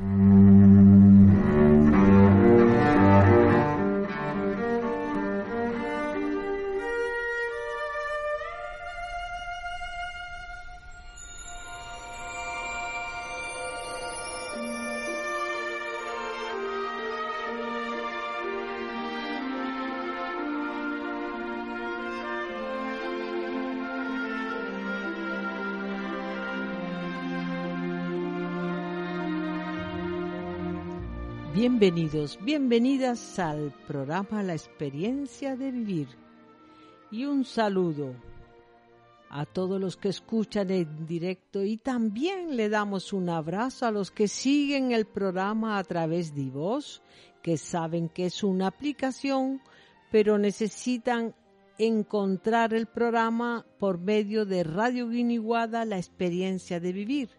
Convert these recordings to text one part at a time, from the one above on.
Mm-hmm. Bienvenidos, bienvenidas al programa La experiencia de vivir. Y un saludo a todos los que escuchan en directo y también le damos un abrazo a los que siguen el programa a través de voz, que saben que es una aplicación, pero necesitan encontrar el programa por medio de Radio Guiniguada La experiencia de vivir.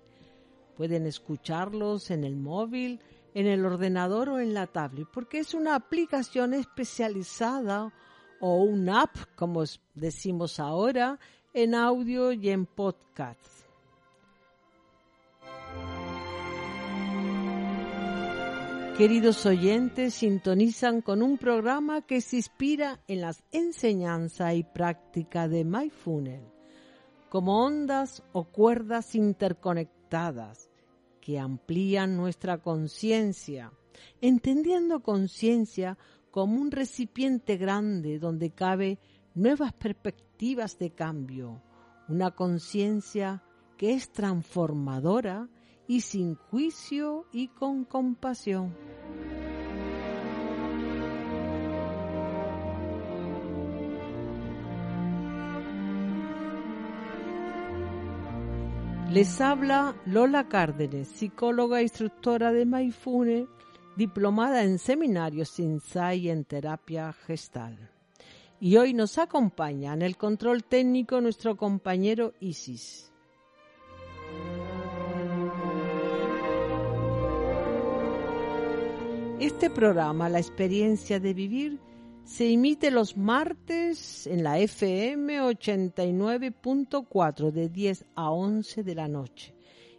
Pueden escucharlos en el móvil, en el ordenador o en la tablet, porque es una aplicación especializada o un app, como decimos ahora, en audio y en podcast. Queridos oyentes, sintonizan con un programa que se inspira en las enseñanzas y práctica de MyFunnel, como ondas o cuerdas interconectadas que amplían nuestra conciencia, entendiendo conciencia como un recipiente grande donde cabe nuevas perspectivas de cambio, una conciencia que es transformadora y sin juicio y con compasión. Les habla Lola Cárdenes, psicóloga e instructora de Maifune, diplomada en seminarios INSAI en terapia gestal. Y hoy nos acompaña en el control técnico nuestro compañero Isis. Este programa, La experiencia de vivir, se emite los martes en la FM 89.4 de 10 a 11 de la noche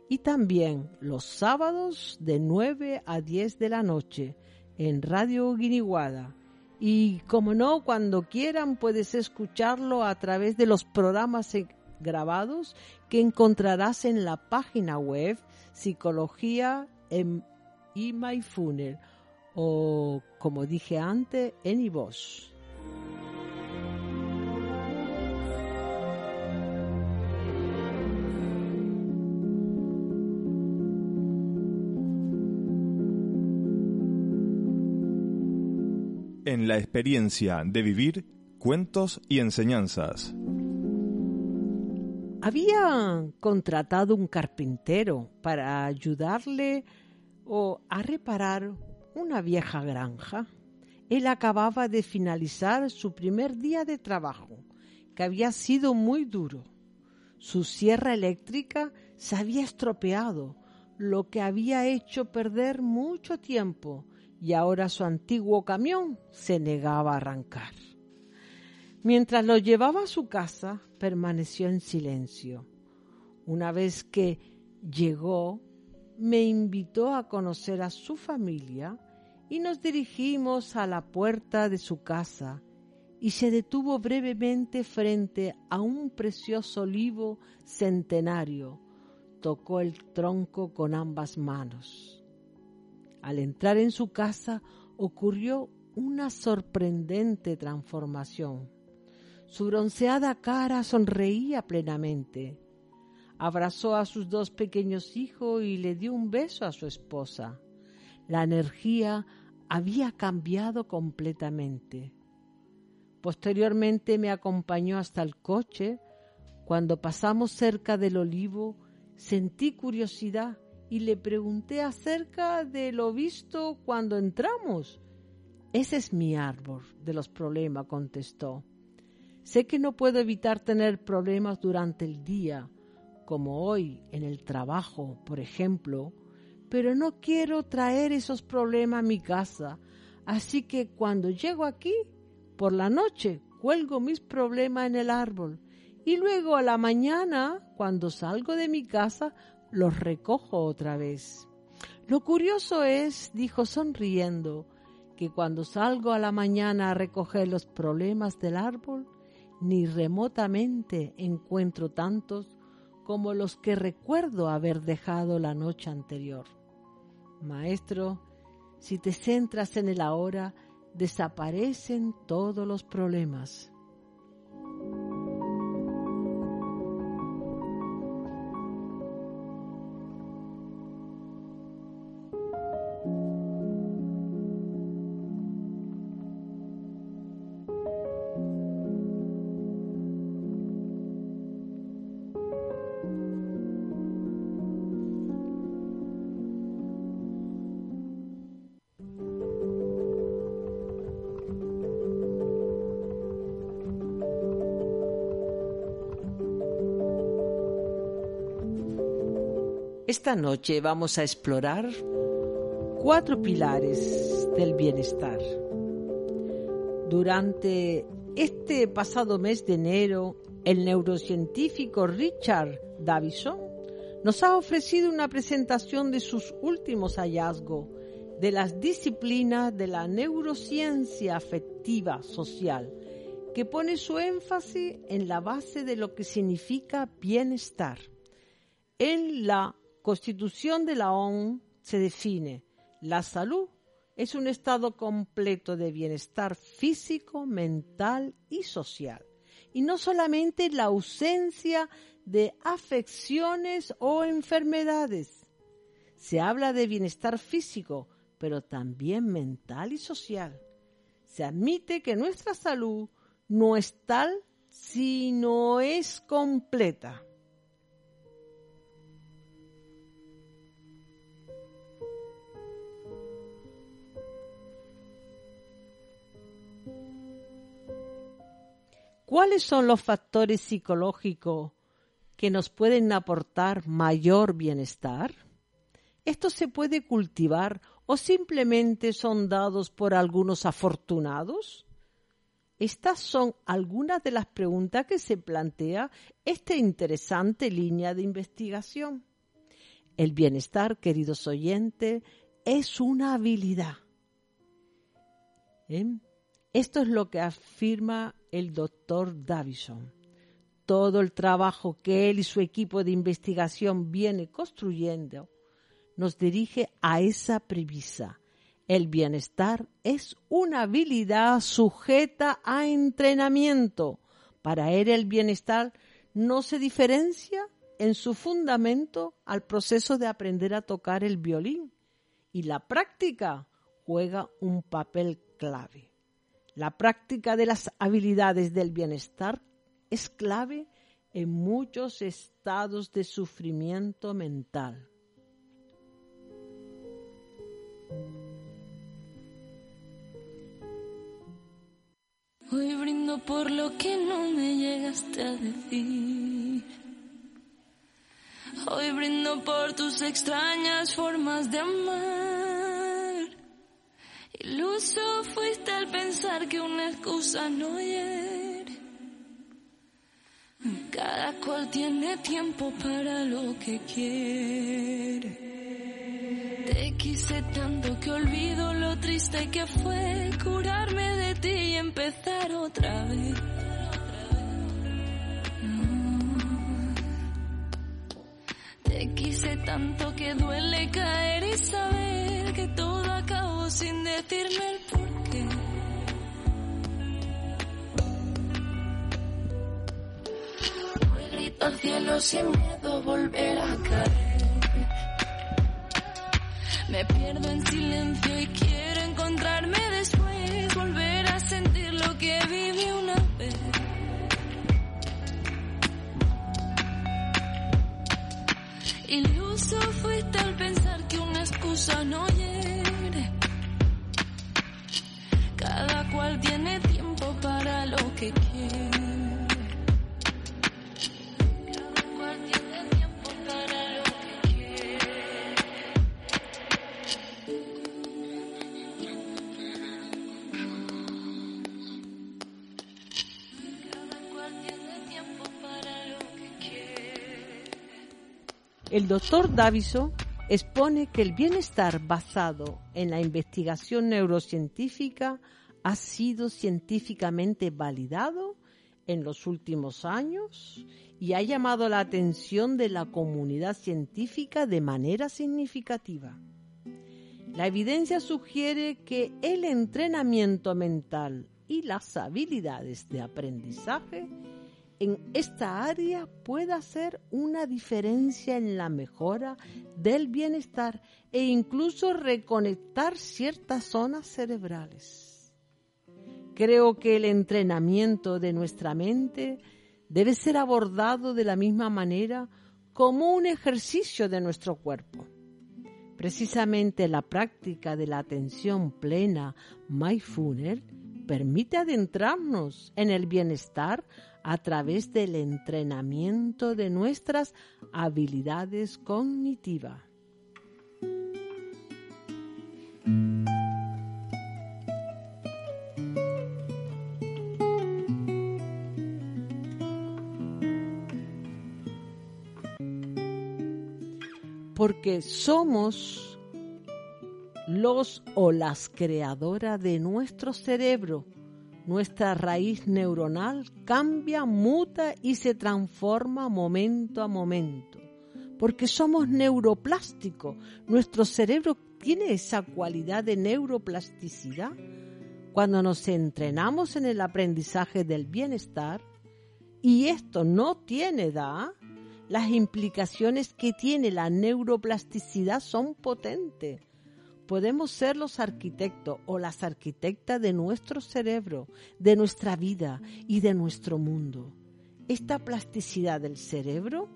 y también los sábados de 9 a 10 de la noche en Radio Guiniguada. Y como no, cuando quieran puedes escucharlo a través de los programas grabados que encontrarás en la página web Psicología y MyFunnel o, como dije antes, en iVoz. En la experiencia de vivir, cuentos y enseñanzas. Había contratado un carpintero para ayudarle o a reparar una vieja granja. Él acababa de finalizar su primer día de trabajo, que había sido muy duro. Su sierra eléctrica se había estropeado, lo que había hecho perder mucho tiempo, y ahora su antiguo camión se negaba a arrancar. Mientras lo llevaba a su casa, permaneció en silencio. Una vez que llegó, me invitó a conocer a su familia y nos dirigimos a la puerta de su casa y se detuvo brevemente frente a un precioso olivo centenario. Tocó el tronco con ambas manos. Al entrar en su casa ocurrió una sorprendente transformación. Su bronceada cara sonreía plenamente abrazó a sus dos pequeños hijos y le dio un beso a su esposa. La energía había cambiado completamente. Posteriormente me acompañó hasta el coche. Cuando pasamos cerca del olivo, sentí curiosidad y le pregunté acerca de lo visto cuando entramos. Ese es mi árbol de los problemas, contestó. Sé que no puedo evitar tener problemas durante el día, como hoy en el trabajo, por ejemplo, pero no quiero traer esos problemas a mi casa, así que cuando llego aquí, por la noche, cuelgo mis problemas en el árbol y luego a la mañana, cuando salgo de mi casa, los recojo otra vez. Lo curioso es, dijo sonriendo, que cuando salgo a la mañana a recoger los problemas del árbol, ni remotamente encuentro tantos como los que recuerdo haber dejado la noche anterior. Maestro, si te centras en el ahora, desaparecen todos los problemas. Esta noche vamos a explorar cuatro pilares del bienestar. Durante este pasado mes de enero, el neurocientífico Richard Davison nos ha ofrecido una presentación de sus últimos hallazgos de las disciplinas de la neurociencia afectiva social, que pone su énfasis en la base de lo que significa bienestar. En la Constitución de la ONU se define la salud es un estado completo de bienestar físico, mental y social. Y no solamente la ausencia de afecciones o enfermedades. Se habla de bienestar físico, pero también mental y social. Se admite que nuestra salud no es tal si no es completa. ¿Cuáles son los factores psicológicos que nos pueden aportar mayor bienestar? ¿Esto se puede cultivar o simplemente son dados por algunos afortunados? Estas son algunas de las preguntas que se plantea esta interesante línea de investigación. El bienestar, queridos oyentes, es una habilidad. ¿Eh? Esto es lo que afirma el doctor Davison. Todo el trabajo que él y su equipo de investigación viene construyendo nos dirige a esa premisa. El bienestar es una habilidad sujeta a entrenamiento. Para él el bienestar no se diferencia en su fundamento al proceso de aprender a tocar el violín y la práctica juega un papel clave. La práctica de las habilidades del bienestar es clave en muchos estados de sufrimiento mental. Hoy brindo por lo que no me llegaste a decir. Hoy brindo por tus extrañas formas de amar. Iluso fuiste al pensar que una excusa no hiere. Cada cual tiene tiempo para lo que quiere. Te quise tanto que olvido lo triste que fue curarme de ti y empezar otra vez. Te quise tanto que duele caer y saber que todo sin decirme el porqué. Hoy grito al cielo sin miedo volver a caer. Me pierdo en silencio y quiero encontrarme después, volver a sentir lo que viví una vez. Menso fuiste al pensar que una excusa no hiere. Cual tiene tiempo para lo que quiere. El doctor Davison expone que el bienestar basado en la investigación neurocientífica ha sido científicamente validado en los últimos años y ha llamado la atención de la comunidad científica de manera significativa. La evidencia sugiere que el entrenamiento mental y las habilidades de aprendizaje en esta área puede hacer una diferencia en la mejora del bienestar e incluso reconectar ciertas zonas cerebrales. Creo que el entrenamiento de nuestra mente debe ser abordado de la misma manera como un ejercicio de nuestro cuerpo. Precisamente la práctica de la atención plena mindfulness permite adentrarnos en el bienestar a través del entrenamiento de nuestras habilidades cognitivas. Porque somos los o las creadoras de nuestro cerebro. Nuestra raíz neuronal cambia, muta y se transforma momento a momento. Porque somos neuroplásticos. Nuestro cerebro tiene esa cualidad de neuroplasticidad. Cuando nos entrenamos en el aprendizaje del bienestar, y esto no tiene edad, las implicaciones que tiene la neuroplasticidad son potentes podemos ser los arquitectos o las arquitectas de nuestro cerebro, de nuestra vida y de nuestro mundo. Esta plasticidad del cerebro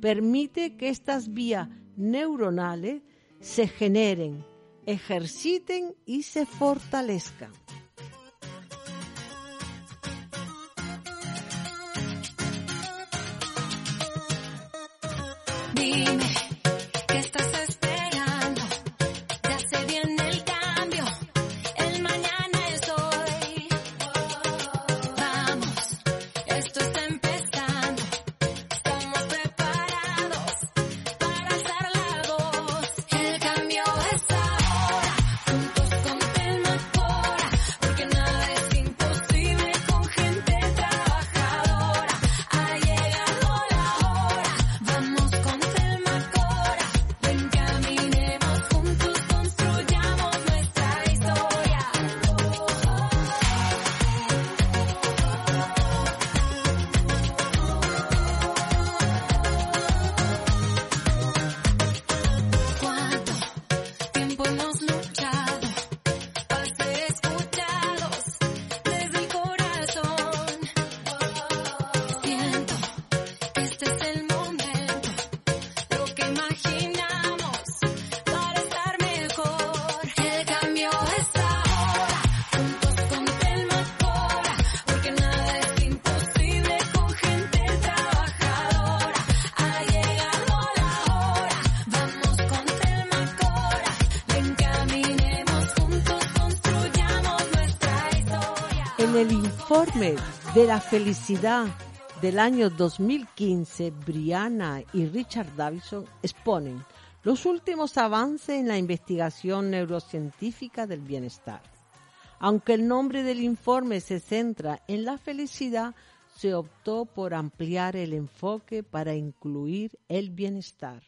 permite que estas vías neuronales se generen, ejerciten y se fortalezcan. Dime, informe de la felicidad del año 2015, Brianna y Richard Davison exponen los últimos avances en la investigación neurocientífica del bienestar. Aunque el nombre del informe se centra en la felicidad, se optó por ampliar el enfoque para incluir el bienestar,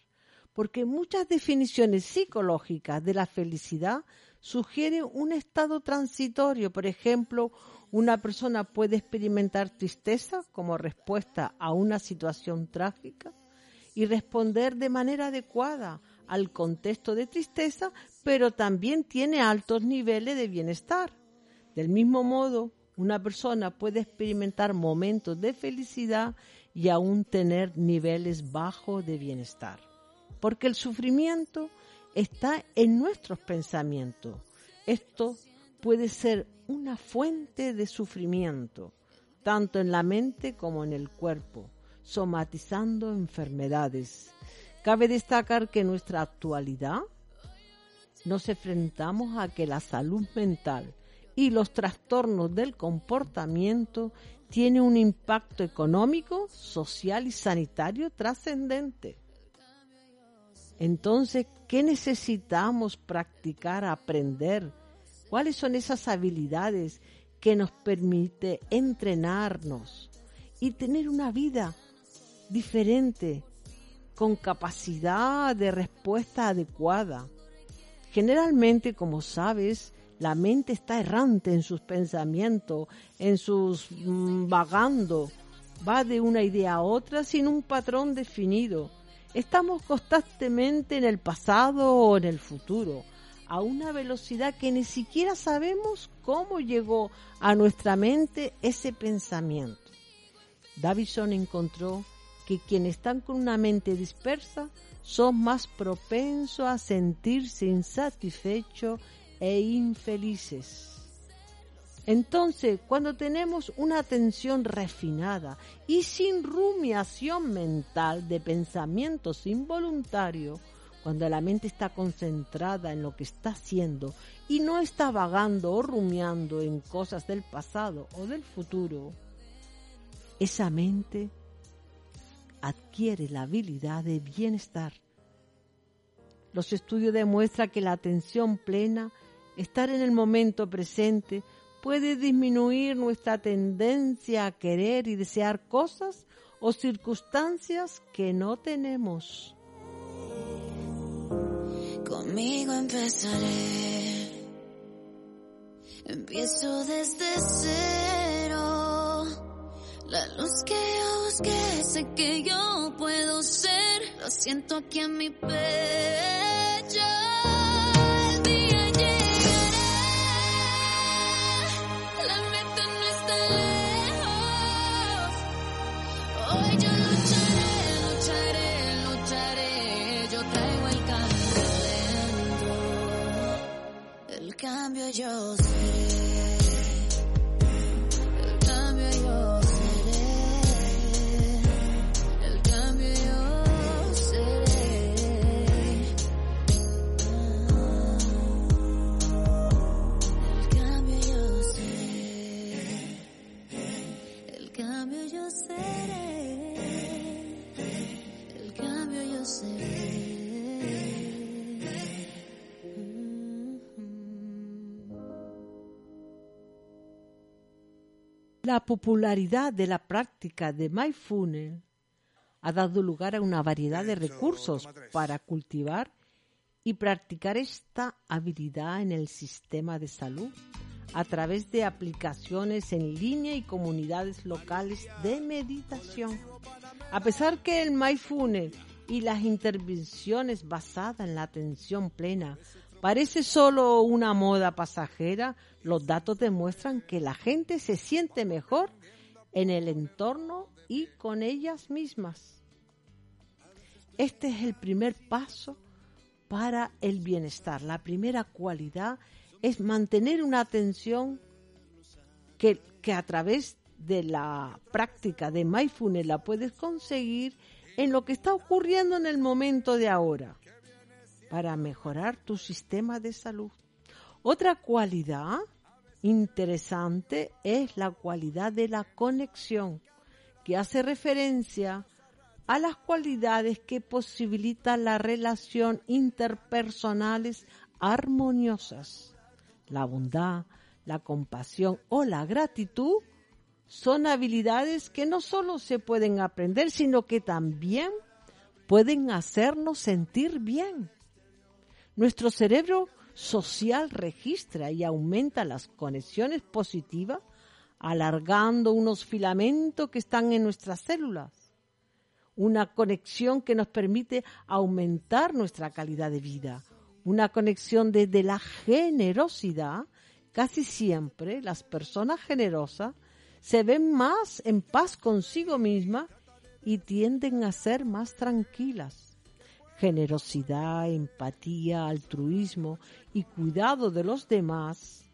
porque muchas definiciones psicológicas de la felicidad sugieren un estado transitorio. Por ejemplo, una persona puede experimentar tristeza como respuesta a una situación trágica y responder de manera adecuada al contexto de tristeza, pero también tiene altos niveles de bienestar. Del mismo modo, una persona puede experimentar momentos de felicidad y aún tener niveles bajos de bienestar. porque el sufrimiento está en nuestros pensamientos. Esto puede ser una fuente de sufrimiento, tanto en la mente como en el cuerpo, somatizando enfermedades. Cabe destacar que en nuestra actualidad nos enfrentamos a que la salud mental y los trastornos del comportamiento tienen un impacto económico, social y sanitario trascendente. Entonces, ¿qué necesitamos practicar, aprender? ¿Cuáles son esas habilidades que nos permite entrenarnos y tener una vida diferente, con capacidad de respuesta adecuada? Generalmente, como sabes, la mente está errante en sus pensamientos, en sus mm, vagando, va de una idea a otra sin un patrón definido. Estamos constantemente en el pasado o en el futuro, a una velocidad que ni siquiera sabemos cómo llegó a nuestra mente ese pensamiento. Davison encontró que quienes están con una mente dispersa son más propensos a sentirse insatisfechos e infelices. Entonces, cuando tenemos una atención refinada y sin rumiación mental de pensamientos involuntarios, cuando la mente está concentrada en lo que está haciendo y no está vagando o rumiando en cosas del pasado o del futuro, esa mente adquiere la habilidad de bienestar. Los estudios demuestran que la atención plena, estar en el momento presente, puede disminuir nuestra tendencia a querer y desear cosas o circunstancias que no tenemos. Conmigo empezaré. Empiezo desde cero. La luz que yo busqué, sé que yo puedo ser. Lo siento aquí en mi pecho. Cambio yo seré. La popularidad de la práctica de mindfulness ha dado lugar a una variedad de recursos para cultivar y practicar esta habilidad en el sistema de salud a través de aplicaciones en línea y comunidades locales de meditación. A pesar que el mindfulness y las intervenciones basadas en la atención plena parece solo una moda pasajera, los datos demuestran que la gente se siente mejor en el entorno y con ellas mismas. Este es el primer paso para el bienestar. La primera cualidad es mantener una atención que, que a través de la práctica de mindfulness la puedes conseguir en lo que está ocurriendo en el momento de ahora para mejorar tu sistema de salud. Otra cualidad interesante es la cualidad de la conexión, que hace referencia a las cualidades que posibilitan la relación interpersonales armoniosas. La bondad, la compasión o la gratitud son habilidades que no solo se pueden aprender, sino que también pueden hacernos sentir bien. Nuestro cerebro social registra y aumenta las conexiones positivas, alargando unos filamentos que están en nuestras células. Una conexión que nos permite aumentar nuestra calidad de vida. Una conexión desde la generosidad. Casi siempre las personas generosas se ven más en paz consigo misma y tienden a ser más tranquilas. Generosidad, empatía, altruismo y cuidado de los demás,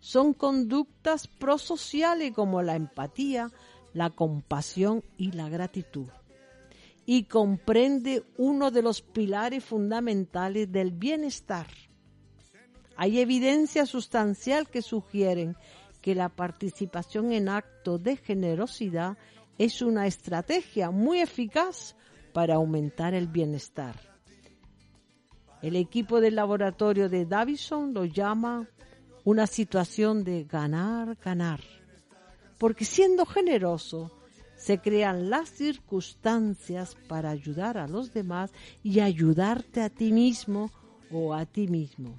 son conductas prosociales como la empatía, la compasión y la gratitud. Y comprende uno de los pilares fundamentales del bienestar. Hay evidencia sustancial que sugieren que la participación en actos de generosidad es una estrategia muy eficaz para aumentar el bienestar. El equipo del laboratorio de Davison lo llama una situación de ganar, ganar, porque siendo generoso se crean las circunstancias para ayudar a los demás y ayudarte a ti mismo o a ti mismo.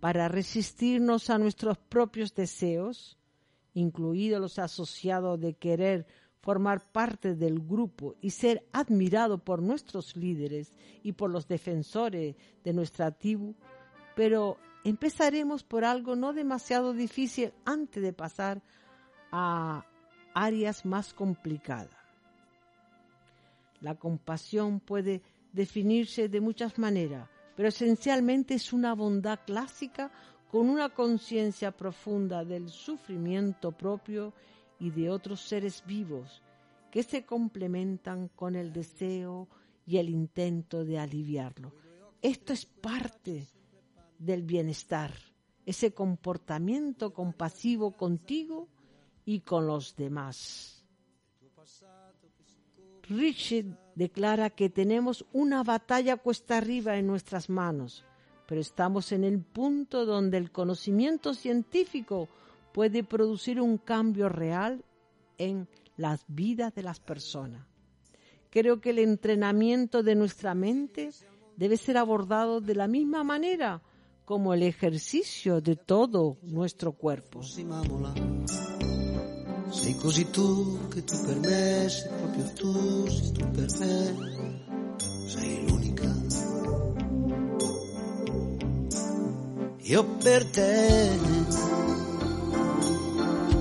para resistirnos a nuestros propios deseos, incluidos los asociados de querer formar parte del grupo y ser admirado por nuestros líderes y por los defensores de nuestra tribu, pero empezaremos por algo no demasiado difícil antes de pasar a áreas más complicadas. La compasión puede definirse de muchas maneras, pero esencialmente es una bondad clásica con una conciencia profunda del sufrimiento propio y de otros seres vivos que se complementan con el deseo y el intento de aliviarlo. Esto es parte del bienestar, ese comportamiento compasivo contigo y con los demás. Richard declara que tenemos una batalla cuesta arriba en nuestras manos, pero estamos en el punto donde el conocimiento científico puede producir un cambio real en las vidas de las personas. Creo que el entrenamiento de nuestra mente debe ser abordado de la misma manera como el ejercicio de todo nuestro cuerpo. Sei così tu che tu per me, sei proprio tu, sei tu per me, sei l'unica. Io per te,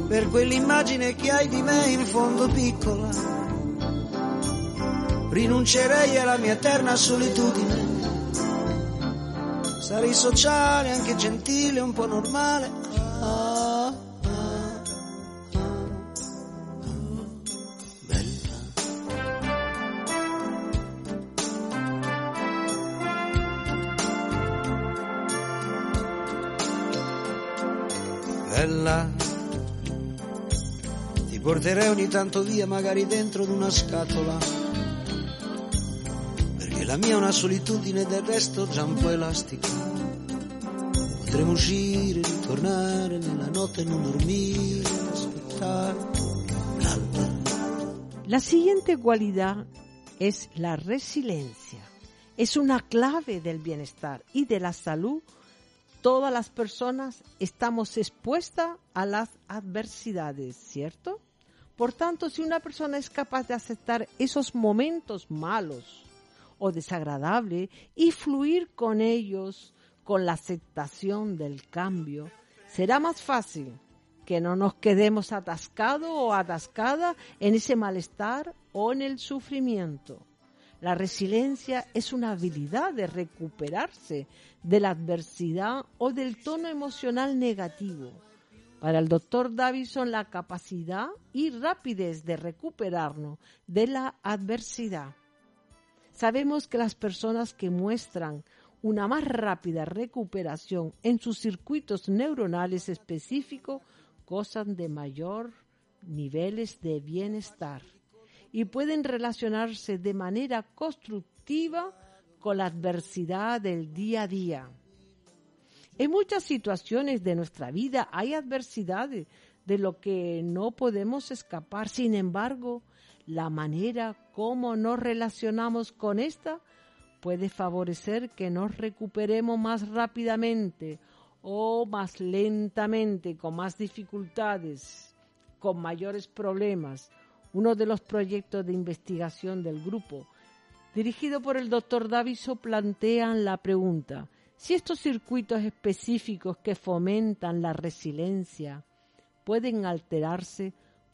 per quell'immagine che hai di me in fondo piccola, rinuncerei alla mia eterna solitudine. Sarei sociale, anche gentile, un po' normale. Ti porterei ogni tanto via, magari dentro di una scatola. Perché la mia è una solitudine del resto già un po' elastica. Potremmo uscire, ritornare nella notte, non dormire, aspettare l'alba. La siguiente cualidad es la resiliencia. Es una clave del bienestar y de la salud todas las personas estamos expuestas a las adversidades, ¿cierto? Por tanto, si una persona es capaz de aceptar esos momentos malos o desagradables y fluir con ellos con la aceptación del cambio, será más fácil que no nos quedemos atascados o atascadas en ese malestar o en el sufrimiento. La resiliencia es una habilidad de recuperarse de la adversidad o del tono emocional negativo. Para el doctor Davison, la capacidad y rapidez de recuperarnos de la adversidad. Sabemos que las personas que muestran una más rápida recuperación en sus circuitos neuronales específicos gozan de mayor niveles de bienestar y pueden relacionarse de manera constructiva con la adversidad del día a día. En muchas situaciones de nuestra vida hay adversidades de lo que no podemos escapar. Sin embargo, la manera como nos relacionamos con esta puede favorecer que nos recuperemos más rápidamente o más lentamente, con más dificultades, con mayores problemas. Uno de los proyectos de investigación del grupo, dirigido por el doctor Daviso, plantean la pregunta si estos circuitos específicos que fomentan la resiliencia pueden alterarse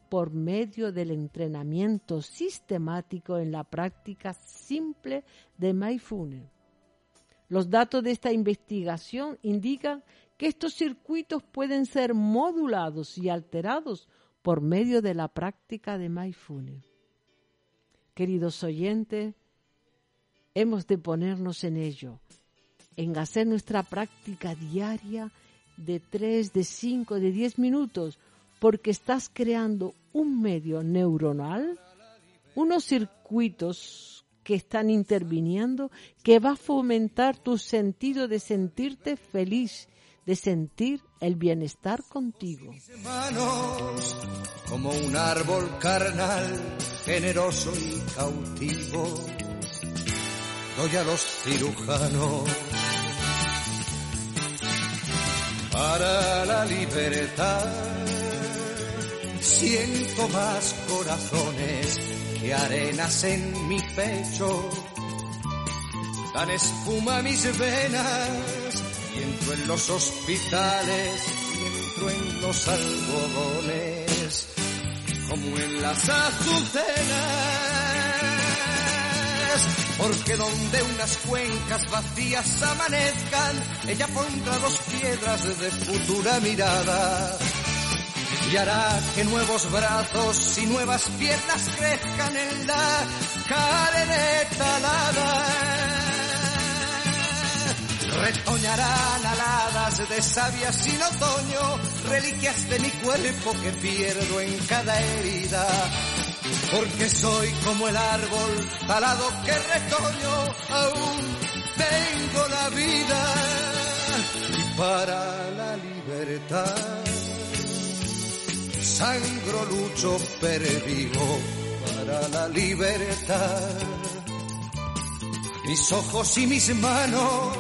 por medio del entrenamiento sistemático en la práctica simple de Mindfulness. Los datos de esta investigación indican que estos circuitos pueden ser modulados y alterados por medio de la práctica de Mindfulness. Queridos oyentes, hemos de ponernos en ello, en hacer nuestra práctica diaria de 3, de 5, de 10 minutos, porque estás creando un medio neuronal, unos circuitos que están interviniendo, que va a fomentar tu sentido de sentirte feliz, de sentir el bienestar contigo. Como un árbol carnal, generoso y cautivo, los cirujanos para la libertad. Siento más corazones que arenas en mi pecho. Dan espuma mis venas y entro en los hospitales y entro en los algodones como en las azucenas porque donde unas cuencas vacías amanezcan, ella pondrá dos piedras de futura mirada. Y hará que nuevos brazos y nuevas piernas crezcan en la carne talada. Retoñarán aladas de savia sin otoño, reliquias de mi cuerpo que pierdo en cada herida porque soy como el árbol talado que retoño, aún tengo la vida para la libertad. Sangro, lucho, pervivo para la libertad. Mis ojos y mis manos,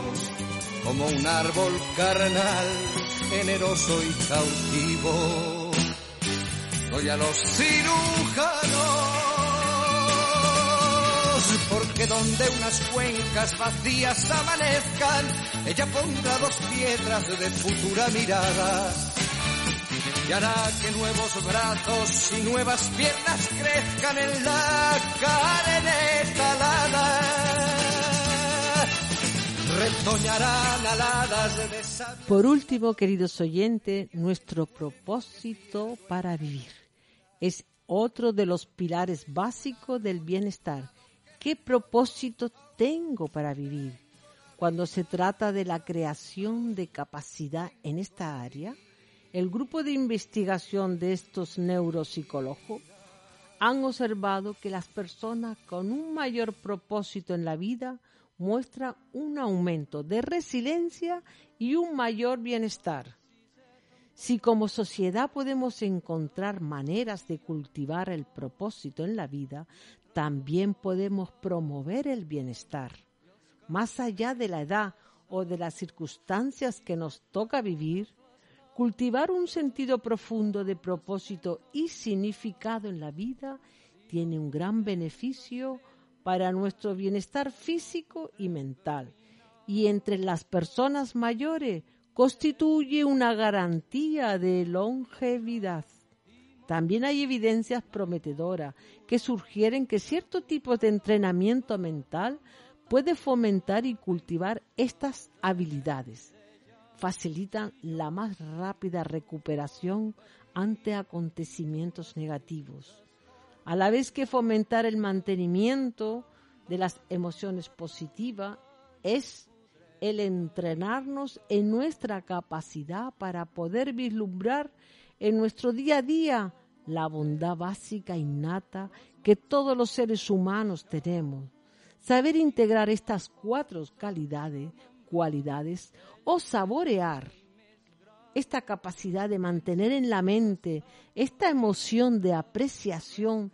como un árbol carnal, generoso y cautivo doy a los cirujanos, porque donde unas cuencas vacías amanezcan, ella pondrá dos piedras de futura mirada. Y hará que nuevos brazos y nuevas piernas crezcan en la carne talada. Por último, queridos oyentes, nuestro propósito para vivir es otro de los pilares básicos del bienestar. ¿Qué propósito tengo para vivir? Cuando se trata de la creación de capacidad en esta área, el grupo de investigación de estos neuropsicólogos han observado que las personas con un mayor propósito en la vida muestran un aumento de resiliencia y un mayor bienestar. Si como sociedad podemos encontrar maneras de cultivar el propósito en la vida, también podemos promover el bienestar. Más allá de la edad o de las circunstancias que nos toca vivir, cultivar un sentido profundo de propósito y significado en la vida tiene un gran beneficio para nuestro bienestar físico y mental. Y entre las personas mayores constituye una garantía de longevidad. También hay evidencias prometedoras que sugieren que cierto tipo de entrenamiento mental puede fomentar y cultivar estas habilidades. Facilitan la más rápida recuperación ante acontecimientos negativos, a la vez que fomentar el mantenimiento de las emociones positivas es el entrenarnos en nuestra capacidad para poder vislumbrar en nuestro día a día la bondad básica innata que todos los seres humanos tenemos. Saber integrar estas cuatro calidades, cualidades o saborear esta capacidad de mantener en la mente esta emoción de apreciación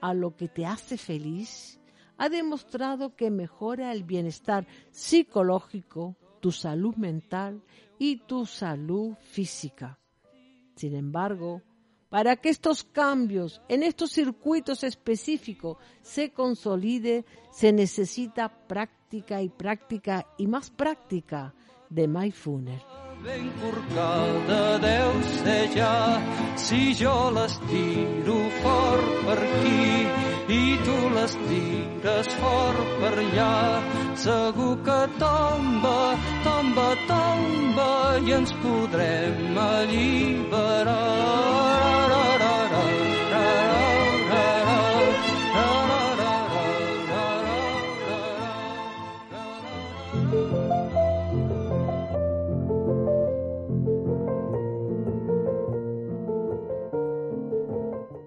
a lo que te hace feliz, ha demostrado que mejora el bienestar psicológico, tu salud mental y tu salud física. Sin embargo, para que estos cambios en estos circuitos específicos se consolide, se necesita práctica y práctica y más práctica de MyFunnel. ben corcada deu ser ja si jo les tiro fort per aquí i tu les tires fort per allà. Segur que tomba, tomba, tomba i ens podrem alliberar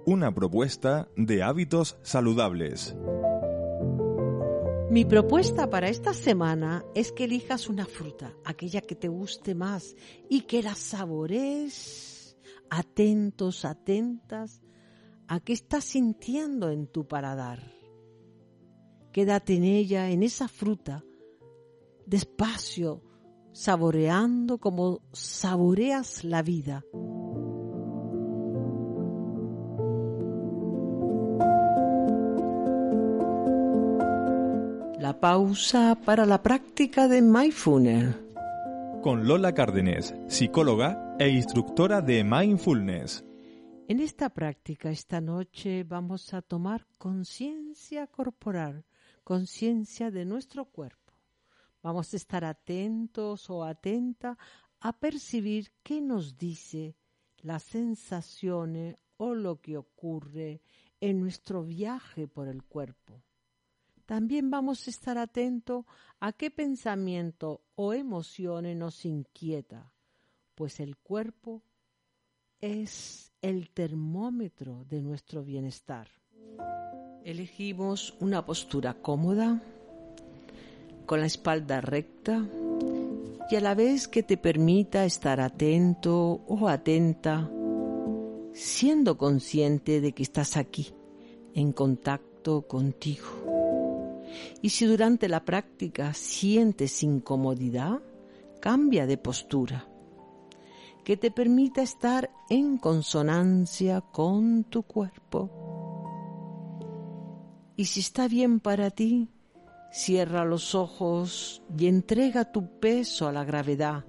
una propuesta de hábitos saludables. Mi propuesta para esta semana es que elijas una fruta, aquella que te guste más y que la sabores atentos, atentas a qué estás sintiendo en tu paladar. Quédate en ella, en esa fruta, despacio, saboreando como saboreas la vida. Pausa para la práctica de Mindfulness. Con Lola Cárdenes, psicóloga e instructora de Mindfulness. En esta práctica, esta noche, vamos a tomar conciencia corporal, conciencia de nuestro cuerpo. Vamos a estar atentos o atenta a percibir qué nos dice las sensaciones o lo que ocurre en nuestro viaje por el cuerpo también vamos a estar atentos a qué pensamiento o emociones nos inquieta, pues el cuerpo es el termómetro de nuestro bienestar. Elegimos una postura cómoda, con la espalda recta y a la vez que te permita estar atento o atenta, siendo consciente de que estás aquí, en contacto contigo. Y si durante la práctica sientes incomodidad, cambia de postura, que te permita estar en consonancia con tu cuerpo. Y si está bien para ti, cierra los ojos y entrega tu peso a la gravedad,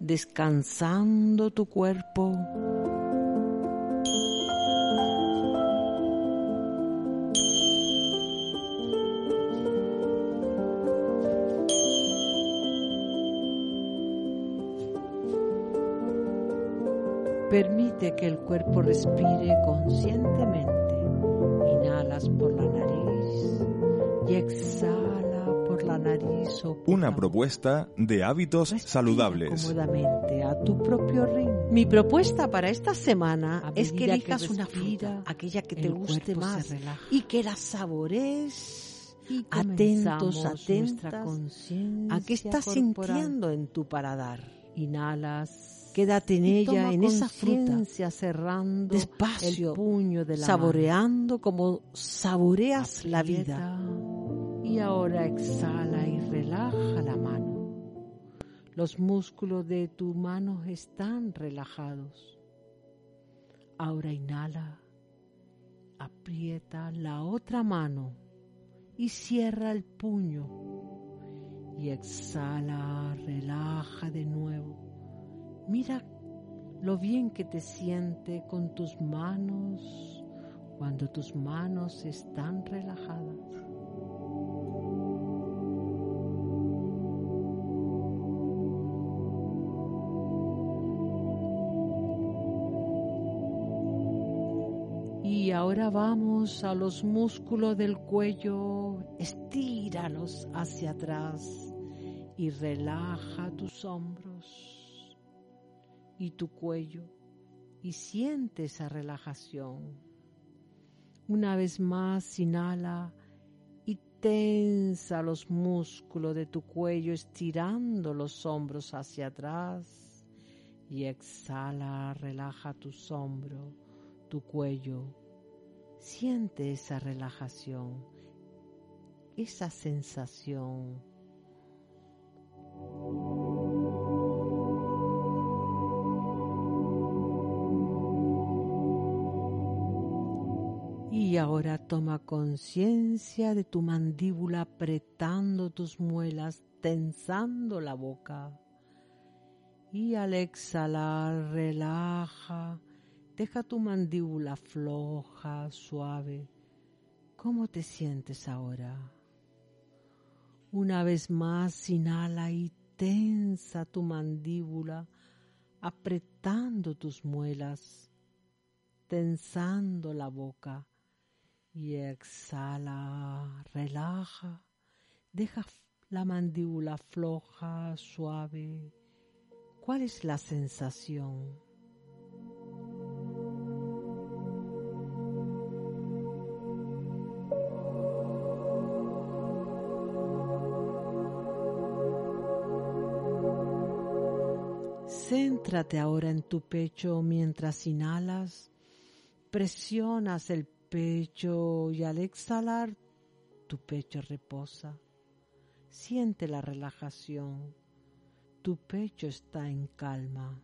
descansando tu cuerpo. Permite que el cuerpo respire conscientemente. Inhalas por la nariz y exhala por la nariz. O Una propuesta de hábitos saludables. Cómodamente a tu propio ritmo. Mi propuesta para esta semana es que elijas una fruta, aquella que te guste más, y que la sabores atentos, atentas a qué estás sintiendo en tu paladar. Inhalas Quédate en ella, en esa fruta, cerrando despacio el puño de la saboreando como saboreas la vida. Y ahora exhala y relaja la mano. Los músculos de tu mano están relajados. Ahora inhala, aprieta la otra mano y cierra el puño. Y exhala, relaja de nuevo Mira lo bien que te siente con tus manos cuando tus manos están relajadas. Y ahora vamos a los músculos del cuello, estíralos hacia atrás y relaja tus hombros y tu cuello y siente esa relajación. Una vez más, inhala y tensa los músculos de tu cuello estirando los hombros hacia atrás y exhala, relaja tus hombros, tu cuello. Siente esa relajación, esa sensación. Ahora toma conciencia de tu mandíbula apretando tus muelas, tensando la boca. Y al exhalar, relaja, deja tu mandíbula floja, suave. ¿Cómo te sientes ahora? Una vez más, inhala y tensa tu mandíbula, apretando tus muelas, tensando la boca y exhala, relaja, deja la mandíbula floja, suave. ¿Cuál es la sensación? Céntrate ahora en tu pecho mientras inhalas, presionas el pecho y al exhalar tu pecho reposa. Siente la relajación. Tu pecho está en calma.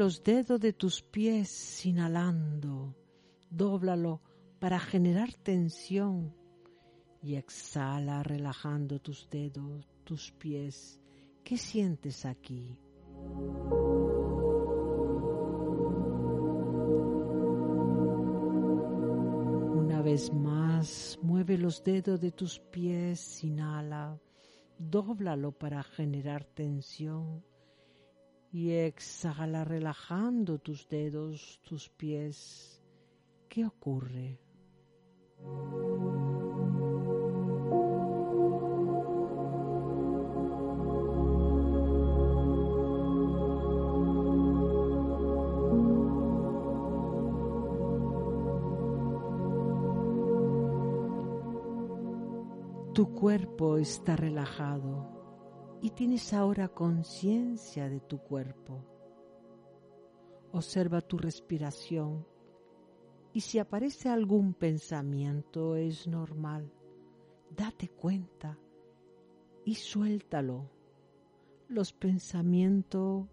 Los dedos de tus pies inhalando, dóblalo para generar tensión. Y exhala relajando tus dedos, tus pies. ¿Qué sientes aquí? Una vez más, mueve los dedos de tus pies, inhala, dóblalo para generar tensión y exhala relajando tus dedos, tus pies. ¿Qué ocurre? Tu cuerpo está relajado y tienes ahora conciencia de tu cuerpo. Observa tu respiración y si aparece algún pensamiento es normal. Date cuenta y suéltalo. Los pensamientos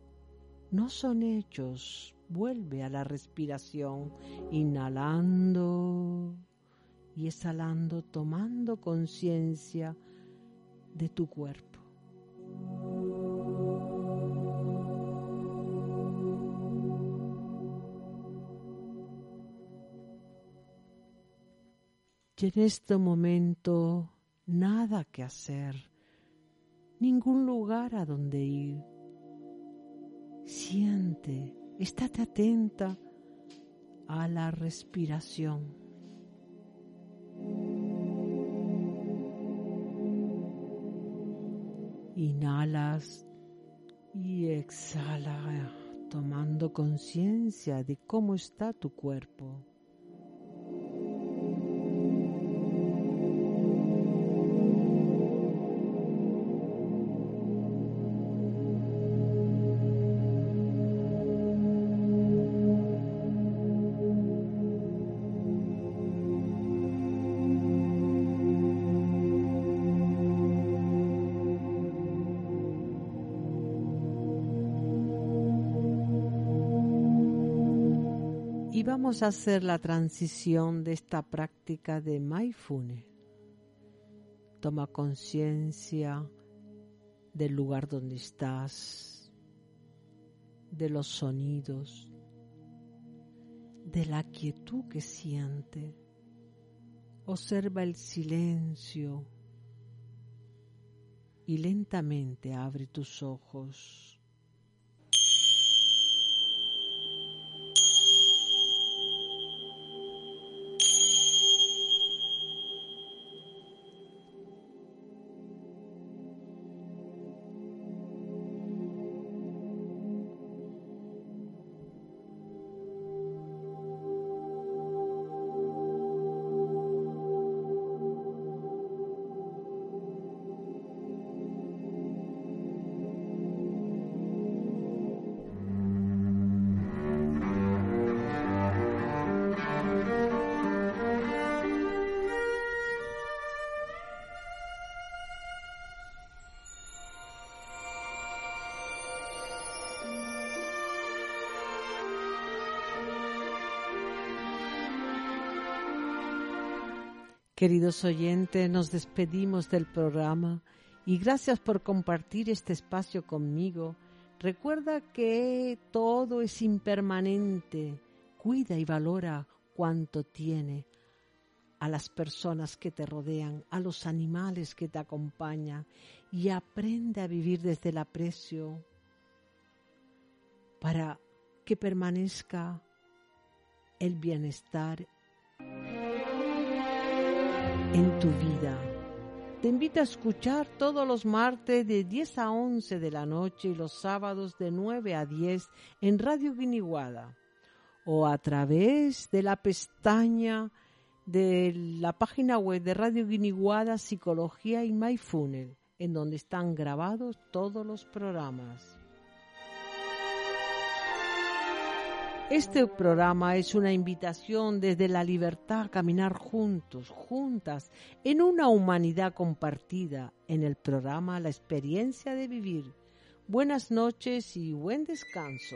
no son hechos. Vuelve a la respiración, inhalando y exhalando, tomando conciencia de tu cuerpo. Y en este momento nada que hacer, ningún lugar a donde ir. Siente, estate atenta a la respiración. Inhalas y exhala tomando conciencia de cómo está tu cuerpo. Vamos a hacer la transición de esta práctica de mindfulness. Toma conciencia del lugar donde estás, de los sonidos, de la quietud que siente. Observa el silencio y lentamente abre tus ojos. Queridos oyentes, nos despedimos del programa y gracias por compartir este espacio conmigo. Recuerda que todo es impermanente. Cuida y valora cuanto tiene a las personas que te rodean, a los animales que te acompañan y aprende a vivir desde el aprecio para que permanezca el bienestar en tu vida. Te invito a escuchar todos los martes de 10 a 11 de la noche y los sábados de 9 a 10 en Radio Guiniguada o a través de la pestaña de la página web de Radio Guiniguada Psicología y MyFunnel, en donde están grabados todos los programas. Este programa es una invitación desde la libertad a caminar juntos, juntas, en una humanidad compartida, en el programa La experiencia de vivir. Buenas noches y buen descanso.